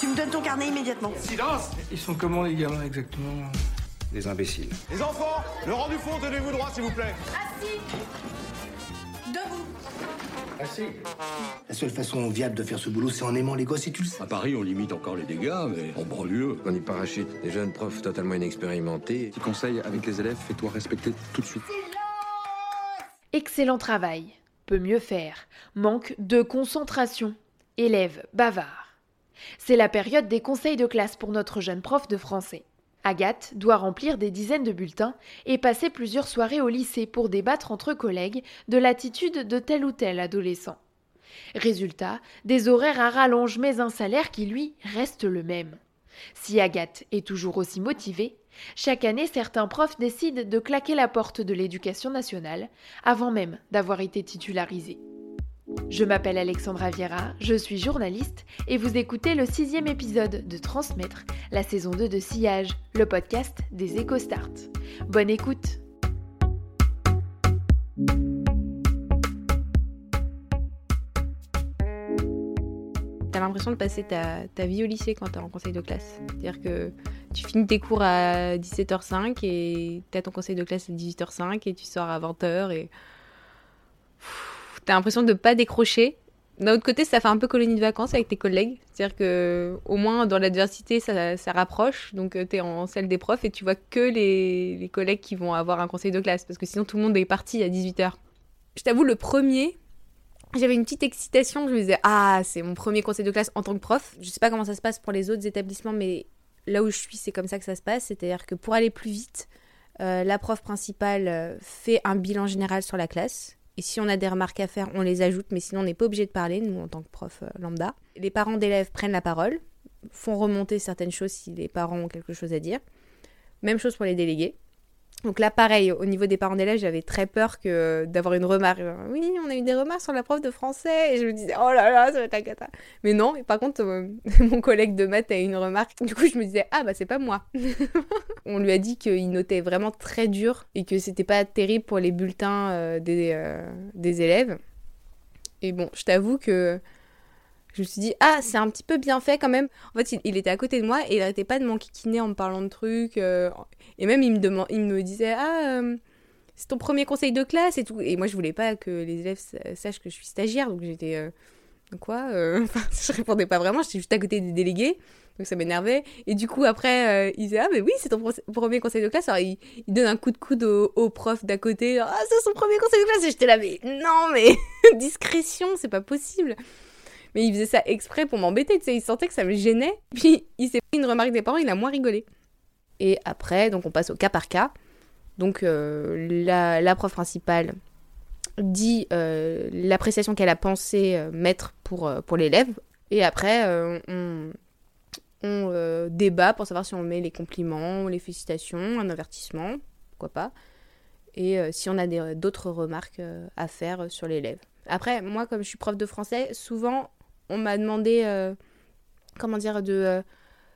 Tu me donnes ton carnet immédiatement. Silence Ils sont comment les gamins exactement Des imbéciles. Les enfants, le rang du fond, tenez-vous droit s'il vous plaît. Assis. La seule façon viable de faire ce boulot, c'est en aimant les gosses et tu le sais. À Paris, on limite encore les dégâts, mais en banlieue. On y parachute des jeunes profs totalement inexpérimentés. Petit conseil avec les élèves, fais-toi respecter tout de suite. Excellent travail. Peut mieux faire. Manque de concentration. Élève bavard. C'est la période des conseils de classe pour notre jeune prof de français. Agathe doit remplir des dizaines de bulletins et passer plusieurs soirées au lycée pour débattre entre collègues de l'attitude de tel ou tel adolescent. Résultat, des horaires à rallonge mais un salaire qui, lui, reste le même. Si Agathe est toujours aussi motivée, chaque année certains profs décident de claquer la porte de l'éducation nationale avant même d'avoir été titularisés. Je m'appelle Alexandra Viera, je suis journaliste et vous écoutez le sixième épisode de Transmettre, la saison 2 de Sillage, le podcast des EcoStart. Bonne écoute T'as l'impression de passer ta, vie au lycée quand t'es en conseil de classe. C'est-à-dire que tu finis tes cours à 17h05 et t'as ton conseil de classe à 18h05 et tu sors à 20h et t'as l'impression de pas décrocher. D'un autre côté, ça fait un peu colonie de vacances avec tes collègues. C'est-à-dire que au moins dans l'adversité, ça, rapproche. Donc tu t'es en salle des profs et tu vois que les, les collègues qui vont avoir un conseil de classe parce que sinon tout le monde est parti à 18h. Je t'avoue, le premier, j'avais une petite excitation. Je me disais, ah, c'est mon premier conseil de classe en tant que prof. Je sais pas comment ça se passe pour les autres établissements, mais là où je suis, c'est comme ça que ça se passe. C'est-à-dire que pour aller plus vite, euh, la prof principale euh, fait un bilan général sur la classe. Et si on a des remarques à faire, on les ajoute, mais sinon on n'est pas obligé de parler, nous en tant que prof euh, lambda. Les parents d'élèves prennent la parole, font remonter certaines choses si les parents ont quelque chose à dire. Même chose pour les délégués. Donc là, pareil, au niveau des parents d'élèves, j'avais très peur que d'avoir une remarque. Oui, on a eu des remarques sur la prof de français. Et je me disais, oh là là, ça va être la cata. Mais non, et par contre, euh, mon collègue de maths a eu une remarque. Du coup, je me disais, ah bah c'est pas moi. on lui a dit qu'il notait vraiment très dur et que c'était pas terrible pour les bulletins euh, des, euh, des élèves. Et bon, je t'avoue que je me suis dit, ah, c'est un petit peu bien fait quand même. En fait, il, il était à côté de moi et il arrêtait pas de m'enquiquiner en me parlant de trucs. euh, et même, il me, il me disait, ah, euh, c'est ton premier conseil de classe et tout. Et moi, je voulais pas que les élèves sa- sachent que je suis stagiaire. Donc j'étais, euh, quoi Enfin, Je répondais pas vraiment, j'étais juste à côté des délégués. Donc ça m'énervait. Et du coup, après, il disait, ah, mais oui, c'est ton premier conseil de classe. Alors, il, donne un coup de coude au, au prof d'à côté. Ah, c'est son premier conseil de classe. Et j'étais là, mais non, mais discrétion, c'est pas possible. Mais il faisait ça exprès pour m'embêter, tu sais, il sentait que ça me gênait. Puis il s'est pris une remarque des parents, il a moins rigolé. Et après, donc on passe au cas par cas. Donc euh, la, prof principale dit euh, l'appréciation qu'elle a pensé euh, mettre pour, pour l'élève. Et après, on, débat pour savoir si on met les compliments, les félicitations, un avertissement, pourquoi pas. Et si on a d'autres remarques à faire sur l'élève. Après, moi, comme je suis prof de français, souvent, on m'a demandé, euh, comment dire, de euh,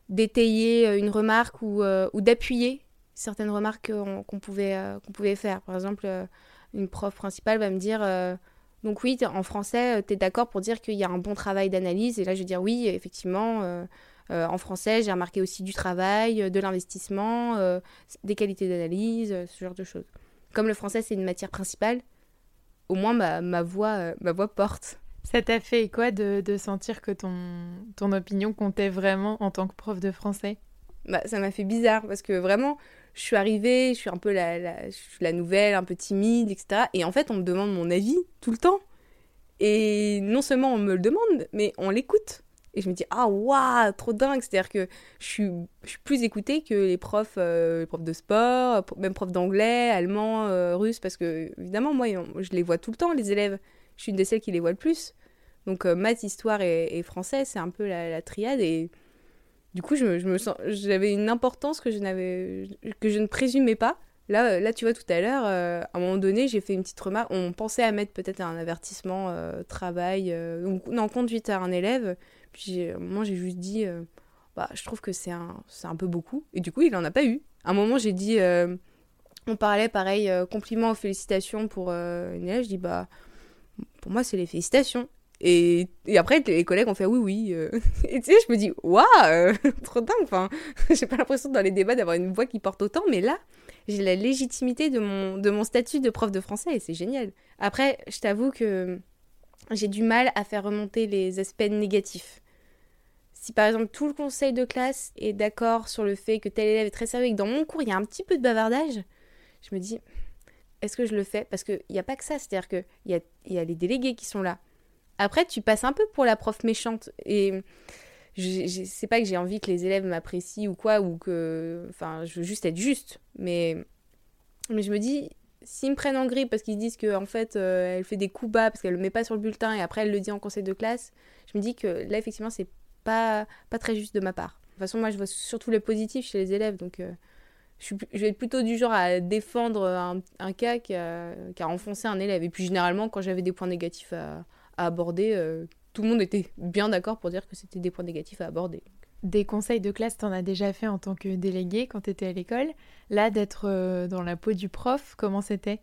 d'étayer euh, une remarque ou, d'appuyer certaines remarques qu'on pouvait, faire. Par exemple, une prof principale va me dire, donc oui, en français, tu es d'accord pour dire qu'il y a un bon travail d'analyse? Et là, je vais dire oui, effectivement. en français, j'ai remarqué aussi du travail, de l'investissement, des qualités d'analyse, ce genre de choses. Comme le français, c'est une matière principale, au moins ma, ma, ma voix porte. Ça t'a fait quoi de, de sentir que ton, ton opinion comptait vraiment en tant que prof de français? Bah, ça m'a fait bizarre parce que vraiment, je suis arrivée, je suis un peu la, la, je suis la nouvelle, un peu timide, etc. Et en fait, on me demande mon avis tout le temps. Et non seulement on me le demande, mais on l'écoute. Et je me dis, ah, waouh, trop dingue. C'est-à-dire que je suis, je suis plus écoutée que les profs, euh, les profs de sport, même profs d'anglais, allemand, euh, russe, parce que évidemment, moi, je les vois tout le temps, les élèves. Je suis une de celles qui les voit le plus. Donc maths, histoire et, français, c'est un peu la, triade. Et du coup, je, me sens, j'avais une importance que je n'avais, que je ne présumais pas. Là, là, tu vois, tout à l'heure, à un moment donné, j'ai fait une petite remarque. On pensait à mettre peut-être un avertissement travail, non, conduite à un élève. Puis, moi, j'ai juste dit, bah, je trouve que c'est un, c'est un peu beaucoup. Et du coup, il n'en a pas eu. À un moment, j'ai dit, on parlait pareil, compliments ou félicitations pour une élève. Je dis, bah, pour moi, c'est les félicitations. Et, et, après, les collègues ont fait oui, oui. Euh. Et tu sais, je me dis, waouh, euh, trop dingue. Enfin, j'ai pas l'impression dans les débats d'avoir une voix qui porte autant, mais là, j'ai la légitimité de mon, statut de prof de français et c'est génial. Après, je t'avoue que j'ai du mal à faire remonter les aspects négatifs. Si par exemple tout le conseil de classe est d'accord sur le fait que tel élève est très sérieux et que dans mon cours il y a un petit peu de bavardage, je me dis, est-ce que je le fais? Parce qu'il n'y a pas que ça, c'est-à-dire qu'il y a, y a les délégués qui sont là après, tu passes un peu pour la prof méchante. Et je, sais pas que j'ai envie que les élèves m'apprécient ou quoi, ou que. Enfin, je veux juste être juste. Mais, je me dis, s'ils me prennent en grippe parce qu'ils disent qu'en en fait, euh, elle fait des coups bas parce qu'elle le met pas sur le bulletin et après elle le dit en conseil de classe, je me dis que là, effectivement, c'est pas, pas très juste de ma part. De toute façon, moi, je vois surtout le positif chez les élèves, donc. Euh, je, vais être plutôt du genre à défendre un, un cas qu'à enfoncer un élève. Et puis généralement, quand j'avais des points négatifs à, à aborder, euh, tout le monde était bien d'accord pour dire que c'était des points négatifs à aborder. Des conseils de classe, t'en as déjà fait en tant que délégué quand t'étais à l'école? Là, d'être euh, dans la peau du prof, comment c'était?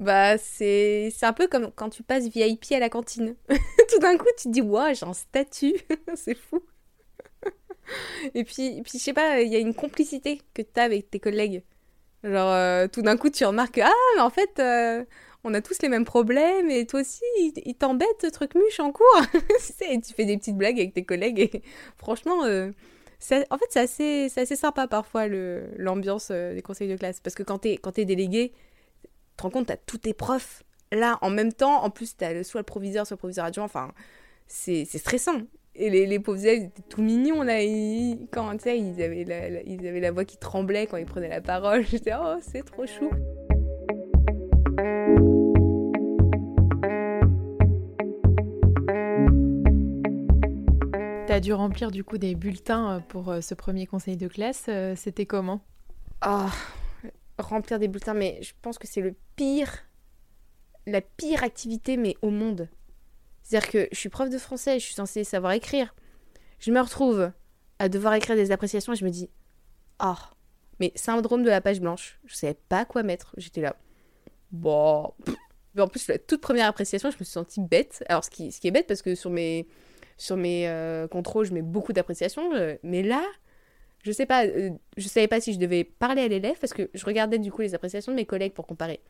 Bah, c'est un peu comme quand tu passes VIP à la cantine. Tout d'un coup, tu te dis, waouh, j'ai un statut, c'est fou. Et puis, puis je sais pas, il y a une complicité que tu as avec tes collègues. Genre, euh, tout d'un coup, tu remarques, ah, mais en fait, on a tous les mêmes problèmes et toi aussi, il, t'embête ce truc muche en cours. et tu fais des petites blagues avec tes collègues et franchement, euh, en fait, c'est assez, assez sympa parfois l'ambiance euh, des conseils de classe. Parce que quand t'es, es délégué, tu te rends compte, t'as tous tes profs là en même temps. En plus, t'as soit le proviseur, soit le proviseur adjoint. Enfin, c'est stressant. Et les, les pauvres élèves étaient tout mignons là. Ils, quand tu sais, ils avaient la, ils avaient la voix qui tremblait quand ils prenaient la parole. J'étais, oh, c'est trop chou. Tu as dû remplir du coup des bulletins euh, pour euh, ce premier conseil de classe. Euh, c'était comment? Ah, remplir des bulletins, mais je pense que c'est le pire, la pire activité, mais au monde. C'est-à-dire que je suis prof de français, je suis censée savoir écrire. Je me retrouve à devoir écrire des appréciations et je me dis, ah, mais syndrome de la page blanche. Je savais pas quoi mettre. J'étais là. Bon. Mais en plus, la toute première appréciation, je me suis sentie bête. Alors, ce qui, est bête, parce que sur mes, sur mes euh, contrôles, je mets beaucoup d'appréciation. mais là, je sais pas, euh, je savais pas si je devais parler à l'élève, parce que je regardais du coup les appréciations de mes collègues pour comparer.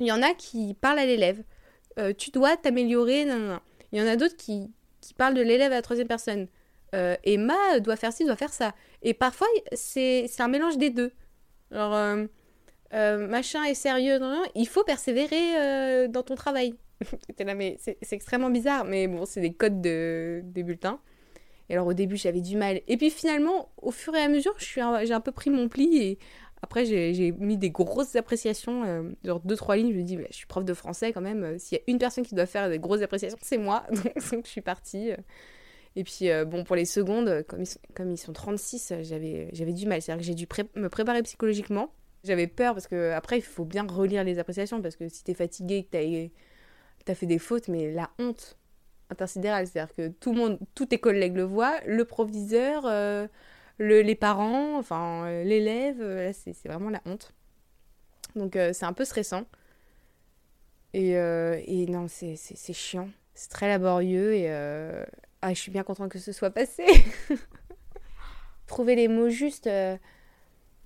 Il y en a qui parlent à l'élève. Euh, tu dois t'améliorer, Il y en a d'autres qui, qui parlent de l'élève à la troisième personne. Emma doit faire ci, doit faire ça. Et parfois, c'est un mélange des deux. Alors, euh, machin est sérieux, non, non, il faut persévérer euh, dans ton travail. c'est extrêmement bizarre, mais bon, c'est des codes de, des bulletins. Et alors au début, j'avais du mal. Et puis finalement, au fur et à mesure, j'ai un, peu pris mon pli après, j'ai mis des grosses appréciations, euh, genre deux, trois lignes. Je me dis, je suis prof de français quand même. S'il y a une personne qui doit faire des grosses appréciations, c'est moi. Donc, je suis partie. Et puis, bon, pour les secondes, comme ils sont, comme ils sont 36, j'avais du mal. C'est-à-dire que j'ai dû me préparer psychologiquement. J'avais peur parce que après il faut bien relire les appréciations parce que si t'es fatigué, que t'as as fait des fautes, mais la honte intersidérale, c'est-à-dire que tout le monde, tous tes collègues le voient, le proviseur, euh, le, les parents, enfin euh, l'élève, euh, c'est vraiment la honte. Donc c'est un peu stressant. Et, non, c'est chiant. C'est très laborieux et ah, je suis bien contente que ce soit passé. Trouver les mots justes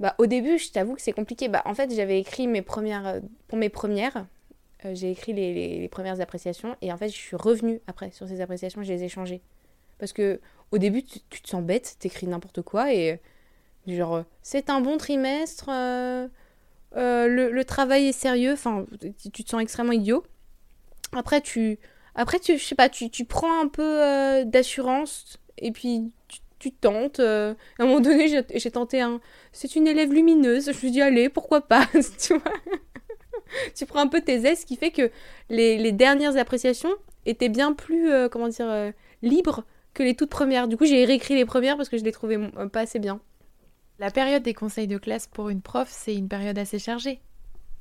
bah, au début, je t'avoue que c'est compliqué. Bah, en fait, j'avais écrit mes premières. Euh, pour mes premières, euh, j'ai écrit les, les, premières appréciations. Et en fait, je suis revenue après sur ces appréciations, je les ai changées. Parce que au début, tu, te sens bête, t'écris n'importe quoi. Et genre, c'est un bon trimestre, euh, le, le, travail est sérieux. Enfin, tu, te sens extrêmement idiot. Après, tu. Après, tu, je sais pas, tu, tu prends un peu d'assurance. Et puis, tu tentes. Euh, à un moment donné, j'ai tenté un. C'est une élève lumineuse. Je me suis dit, allez, pourquoi pas Tu vois Tu prends un peu tes aises, ce qui fait que les, les, dernières appréciations, étaient bien plus, euh, comment dire, euh, libres que les toutes premières. Du coup, j'ai réécrit les premières parce que je les trouvais euh, pas assez bien. La période des conseils de classe pour une prof, c'est une période assez chargée.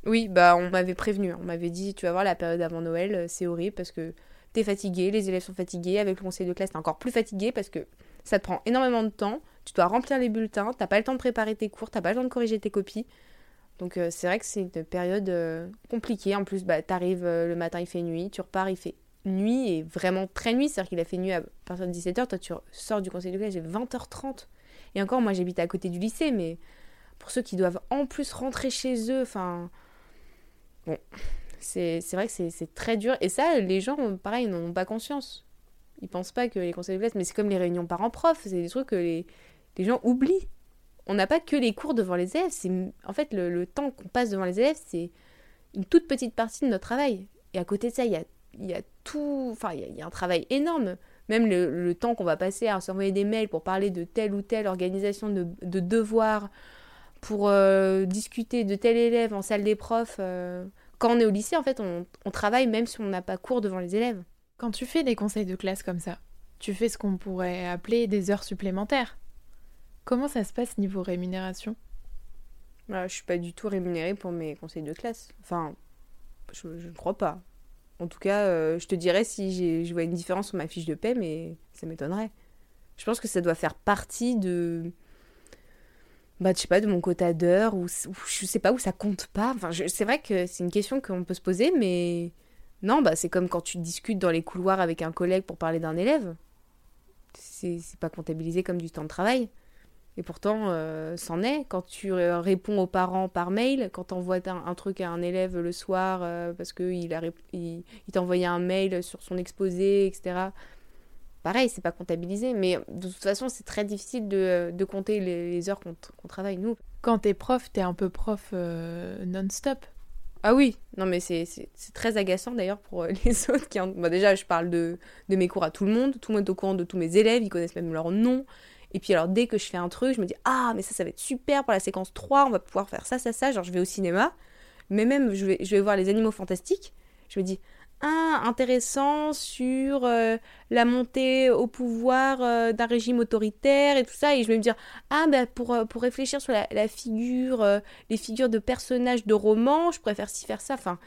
Oui, bah on m'avait prévenu, on m'avait dit, tu vas voir la période avant Noël, euh, c'est horrible parce que t'es fatigué, les élèves sont fatigués, avec le conseil de classe t'es encore plus fatigué parce que ça te prend énormément de temps, tu dois remplir les bulletins, t'as pas le temps de préparer tes cours, t'as pas le temps de corriger tes copies. Donc euh, c'est vrai que c'est une période euh, compliquée. En plus, bah, t'arrives euh, le matin, il fait nuit, tu repars, il fait nuit et vraiment très nuit. C'est-à-dire qu'il a fait nuit à partir de 17h, toi tu sors du conseil de classe, j'ai 20h30. Et encore, moi j'habite à côté du lycée, mais pour ceux qui doivent en plus rentrer chez eux, enfin... Bon, c'est vrai que c'est- très dur. Et ça, les gens, pareil, n'en ont pas conscience. Ils pensent pas que les conseils de classe, mais c'est comme les réunions parents-prof, c'est des trucs que les, les gens oublient. On n'a pas que les cours devant les élèves, en fait le, le temps qu'on passe devant les élèves, c'est une toute petite partie de notre travail. Et à côté de ça, il y a, il y a tout, enfin, il y a, il y a un travail énorme. Même le, le temps qu'on va passer à s'envoyer des mails pour parler de telle ou telle organisation de, de devoirs, pour euh, discuter de tel élève en salle des profs. euh, Quand on est au lycée, en fait, on, on travaille même si on n'a pas cours devant les élèves. Quand tu fais des conseils de classe comme ça, tu fais ce qu'on pourrait appeler des heures supplémentaires. Comment ça se passe niveau rémunération? Voilà, je suis pas du tout rémunérée pour mes conseils de classe. Enfin, je ne crois pas. En tout cas, euh, je te dirais si je vois une différence sur ma fiche de paie, mais ça m'étonnerait. Je pense que ça doit faire partie de. Bah, je sais pas, de mon quota d'heures, ou, je sais pas, où ça compte pas. C'est vrai que c'est une question qu'on peut se poser, mais. Non, bah, c'est comme quand tu discutes dans les couloirs avec un collègue pour parler d'un élève. C'est pas comptabilisé comme du temps de travail. Et pourtant, euh, c'en est. Quand tu euh, réponds aux parents par mail, quand tu envoies un, un truc à un élève le soir euh, parce qu'il il, il t'a envoyé un mail sur son exposé, etc. Pareil, c'est pas comptabilisé. Mais de toute façon, c'est très difficile de, de compter les, les heures qu'on travaille, nous. Quand t'es prof, t'es un peu prof euh, non-stop. Ah oui, non mais c'est c'est- c'est très agaçant d'ailleurs pour les autres qui en... déjà je parle de, de mes cours à tout le monde, tout le monde est au courant de tous mes élèves, ils connaissent même leur nom. Et puis alors dès que je fais un truc, je me dis ah mais ça ça va être super pour la séquence 3, on va pouvoir faire ça ça ça, genre je vais au cinéma, mais même je vais voir les animaux fantastiques, je me dis ah intéressant sur euh, la montée au pouvoir euh, d'un régime autoritaire et tout ça. Et je vais me dire ah bah pour euh, réfléchir sur la, figure les figures de personnages de romans, je préfère ci faire ça. Enfin,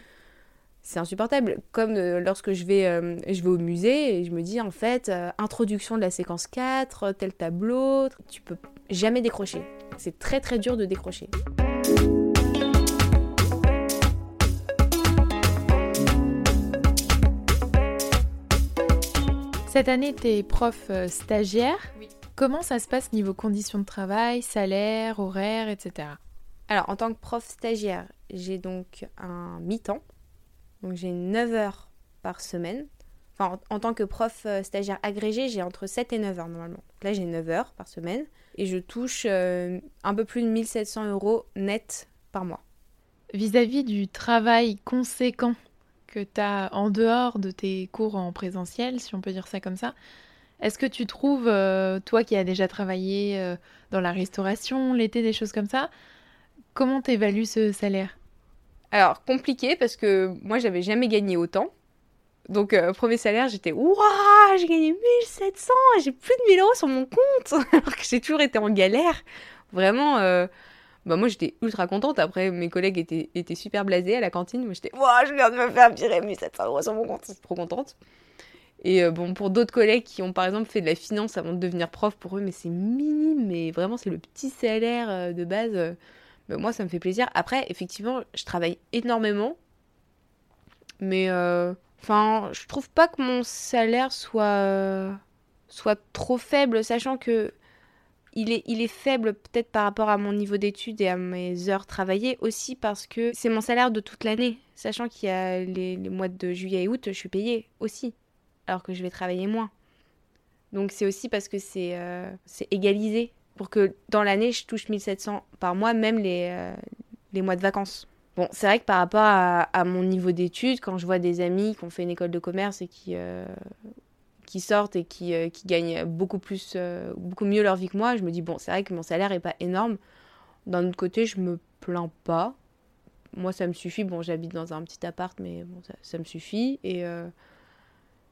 c'est insupportable. Comme euh, lorsque je vais, euh, je vais au musée et je me dis en fait, euh, introduction de la séquence 4, euh, tel tableau, tu peux jamais décrocher. C'est très très dur de décrocher. Cette année, t'es prof euh, stagiaire. Oui. Comment ça se passe niveau conditions de travail, salaire, horaire, etc. Alors, en tant que prof stagiaire, j'ai donc un mi-temps. Donc, j'ai 9 heures par semaine. Enfin, en, tant que prof euh, stagiaire agrégé, j'ai entre 7 et 9 heures normalement. Là, j'ai 9 heures par semaine. Et je touche euh, un peu plus de 1700 euros net par mois. Vis-à-vis du travail conséquent que t'as en dehors de tes cours en présentiel, si on peut dire ça comme ça, est-ce que tu trouves, euh, toi qui as déjà travaillé dans la restauration, l'été, des choses comme ça, comment t'évalues ce salaire? Alors, compliqué parce que moi, j'avais jamais gagné autant. Donc, euh, premier salaire, j'étais Waouh, j'ai gagné 1700, j'ai plus de 1000 euros sur mon compte, alors que j'ai toujours été en galère. Vraiment, euh, bah, moi, j'étais ultra contente. Après, mes collègues étaient, étaient super blasés à la cantine. Moi, j'étais Waouh, je viens de me faire virer 1700 euros sur mon compte, j'étais trop contente. Et euh, bon, pour d'autres collègues qui ont par exemple fait de la finance avant de devenir prof, pour eux, mais c'est minime, mais vraiment, c'est le petit salaire de base. Moi, ça me fait plaisir. Après, effectivement, je travaille énormément. Mais, euh, enfin, je trouve pas que mon salaire soit, euh, soit trop faible, sachant que il est, faible peut-être par rapport à mon niveau d'études et à mes heures travaillées, aussi parce que c'est mon salaire de toute l'année. Sachant qu'il y a les, mois de juillet et août, je suis payée aussi, alors que je vais travailler moins. Donc c'est aussi parce que c'est euh, c'est égalisé pour que dans l'année, je touche 1700 par mois, même les, euh, les mois de vacances. Bon, c'est vrai que par rapport à, mon niveau d'études, quand je vois des amis qui ont fait une école de commerce et qui, euh, qui sortent et qui, euh, qui gagnent beaucoup, plus, beaucoup mieux leur vie que moi, je me dis, bon, c'est vrai que mon salaire est pas énorme. D'un autre côté, je me plains pas. Moi, ça me suffit. Bon, j'habite dans un petit appart, mais bon, ça, ça me suffit. Et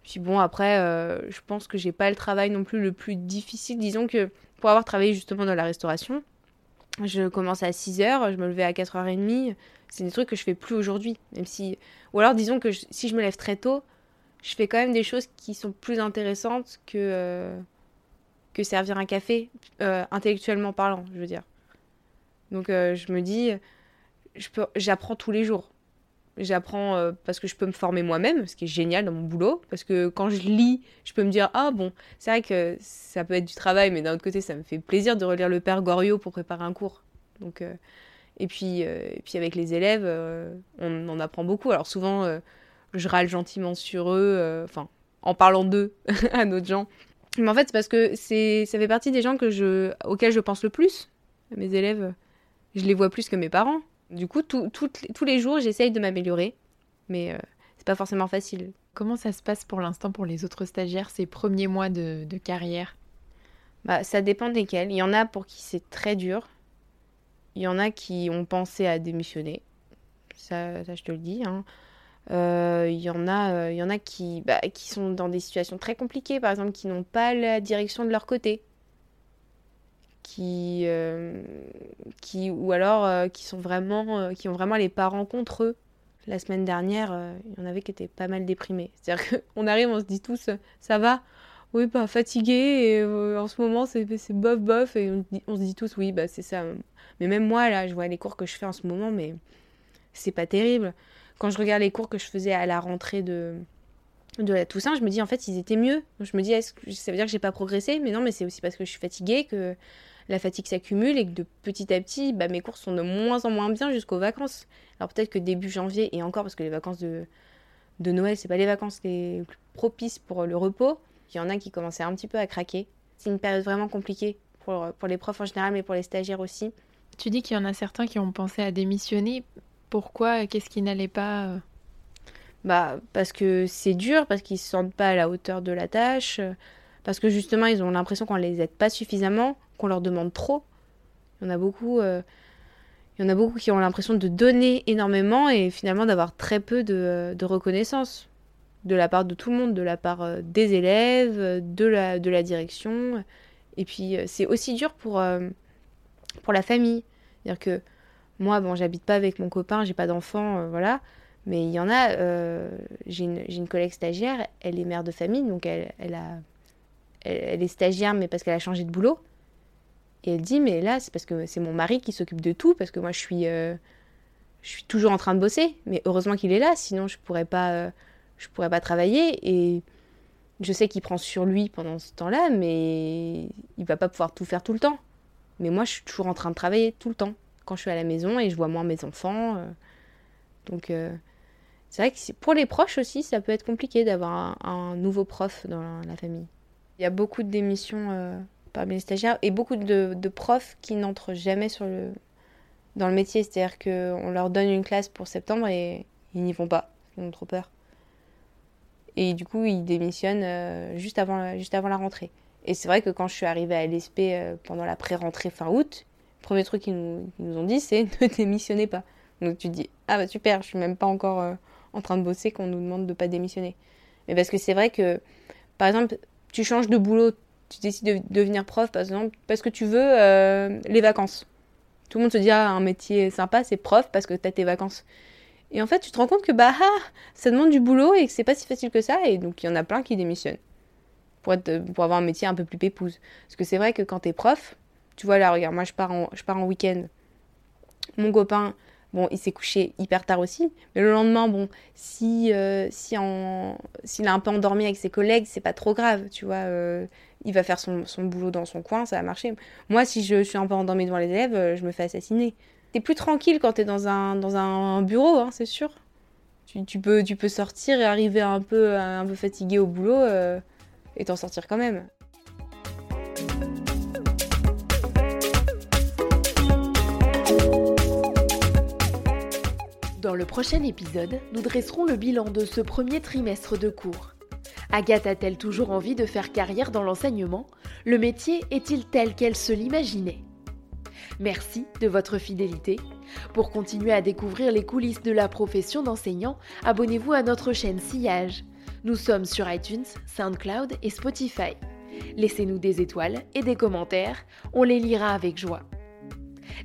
Puis bon, après, euh, je pense que j'ai pas le travail non plus le plus difficile. Disons que pour avoir travaillé justement dans la restauration, je commence à 6h, je me levais à 4h30. C'est des trucs que je fais plus aujourd'hui. Même si. Ou alors, disons que si je me lève très tôt, je fais quand même des choses qui sont plus intéressantes que, euh, que servir un café, euh, intellectuellement parlant, je veux dire. Donc, je me dis, j'apprends tous les jours. J'apprends euh, parce que je peux me former moi-même, ce qui est génial dans mon boulot. Parce que quand je lis, je peux me dire Ah bon, c'est vrai que ça peut être du travail, mais d'un autre côté, ça me fait plaisir de relire le Père Goriot pour préparer un cours. Donc, euh, et, puis, euh, et puis avec les élèves, on en apprend beaucoup. Alors souvent, je râle gentiment sur eux, enfin, en parlant d'eux à d'autres gens. Mais en fait, c'est parce que ça fait partie des gens que je, auxquels je pense le plus. Mes élèves, je les vois plus que mes parents. Du coup, tous les jours, j'essaye de m'améliorer, mais euh, c'est pas forcément facile. Comment ça se passe pour l'instant pour les autres stagiaires, ces premiers mois de, carrière? Bah, Ça dépend desquels. Il y en a pour qui c'est très dur. Il y en a qui ont pensé à démissionner. Ça, ça je te le dis. Hein. Euh, il, y en a, euh, il y en a qui, bah, qui sont dans des situations très compliquées, par exemple, qui n'ont pas la direction de leur côté qui, euh, qui ou alors euh, qui sont vraiment euh, qui ont vraiment les parents contre eux. La semaine dernière, il y en avait qui étaient pas mal déprimés. C'est-à-dire qu'on arrive, on se dit tous ça va, oui pas fatigué et en ce moment c'est bof bof et on, on, se dit tous oui bah c'est ça. Mais même moi là, je vois les cours que je fais en ce moment, mais c'est pas terrible. Quand je regarde les cours que je faisais à la rentrée de de la Toussaint, je me dis en fait ils étaient mieux. Je me dis est-ce que ça veut dire que j'ai pas progressé? Mais non, mais c'est aussi parce que je suis fatiguée que la fatigue s'accumule et que de petit à petit, bah, mes cours sont de moins en moins bien jusqu'aux vacances. Alors peut-être que début janvier, et encore parce que les vacances de, de Noël, c'est pas les vacances les plus propices pour le repos, il y en a qui commençaient un petit peu à craquer. C'est une période vraiment compliquée pour, pour les profs en général, mais pour les stagiaires aussi. Tu dis qu'il y en a certains qui ont pensé à démissionner. Pourquoi? Qu'est-ce qui n'allait pas euh? Bah, parce que c'est dur, parce qu'ils se sentent pas à la hauteur de la tâche, parce que justement, ils ont l'impression qu'on les aide pas suffisamment, qu'on leur demande trop. Il y en a beaucoup, euh, il y en a beaucoup qui ont l'impression de donner énormément et finalement d'avoir très peu de, reconnaissance de la part de tout le monde, de la part euh, des élèves, de la, de la direction. Et puis euh, c'est aussi dur pour, pour la famille. C'est-à-dire que moi, bon, j'habite pas avec mon copain, j'ai pas d'enfant, voilà. Mais il y en a, j'ai une, une, collègue stagiaire, elle est mère de famille, donc elle, elle, a, elle est stagiaire, mais parce qu'elle a changé de boulot. Et elle dit, mais là, c'est parce que c'est mon mari qui s'occupe de tout, parce que moi, je suis, euh, je suis toujours en train de bosser. Mais heureusement qu'il est là, sinon je pourrais pas, euh, je pourrais pas travailler. Et je sais qu'il prend sur lui pendant ce temps-là, mais il va pas pouvoir tout faire tout le temps. Mais moi, je suis toujours en train de travailler tout le temps, quand je suis à la maison et je vois moins mes enfants. Euh. Donc, c'est vrai que pour les proches aussi, ça peut être compliqué d'avoir un, nouveau prof dans la, famille. Il y a beaucoup de démissions parmi les stagiaires et beaucoup de, profs qui n'entrent jamais sur le, dans le métier. C'est-à-dire qu'on leur donne une classe pour septembre et ils n'y vont pas. Ils ont trop peur. Et du coup, ils démissionnent euh, juste, avant, juste avant la rentrée. Et c'est vrai que quand je suis arrivée à LSP euh, pendant la pré-rentrée fin août, le premier truc qu'ils nous, nous, ont dit, c'est ne démissionnez pas. Donc tu te dis, ah bah super, je suis même pas encore euh, en train de bosser qu'on nous demande de pas démissionner. Mais parce que c'est vrai que, par exemple, tu changes de boulot tu décides de devenir prof, par exemple, parce que tu veux euh, les vacances. Tout le monde se dit, ah, un métier sympa, c'est prof parce que tu as tes vacances. Et en fait, tu te rends compte que bah, ah, ça demande du boulot et que c'est pas si facile que ça. Et donc, il y en a plein qui démissionnent pour, être, pour avoir un métier un peu plus pépouse. Parce que c'est vrai que quand tu es prof, tu vois là, regarde, moi je pars en, je pars en week-end. Mon copain, Bon, il s'est couché hyper tard aussi, mais le lendemain, bon, si euh, s'il a un peu endormi avec ses collègues, c'est pas trop grave, tu vois. Euh, il va faire son, son, boulot dans son coin, ça va marcher. Moi, si je suis un peu endormi devant les élèves, euh, je me fais assassiner. T'es plus tranquille quand t'es dans un dans un bureau, hein, c'est sûr. Tu, tu, peux tu peux sortir et arriver un peu un peu fatigué au boulot et t'en sortir quand même. Dans le prochain épisode, nous dresserons le bilan de ce premier trimestre de cours. Agathe a-t-elle toujours envie de faire carrière dans l'enseignement? Le métier est-il tel qu'elle se l'imaginait? Merci de votre fidélité. Pour continuer à découvrir les coulisses de la profession d'enseignant, abonnez-vous à notre chaîne Sillage. Nous sommes sur iTunes, SoundCloud et Spotify. Laissez-nous des étoiles et des commentaires, on les lira avec joie.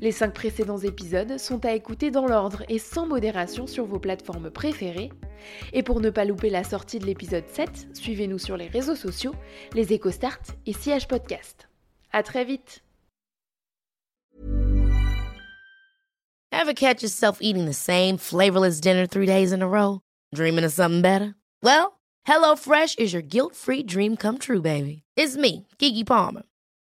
Les cinq précédents épisodes sont à écouter dans l'ordre et sans modération sur vos plateformes préférées. Et pour ne pas louper la sortie de l'épisode 7, suivez-nous sur les réseaux sociaux, les EcoStart et Siège Podcast. À très vite! Ever catch yourself eating the same flavorless dinner three days in a row? Dreaming of something better? Well, HelloFresh is your guilt-free dream come true, baby. It's me, Kiki Palmer.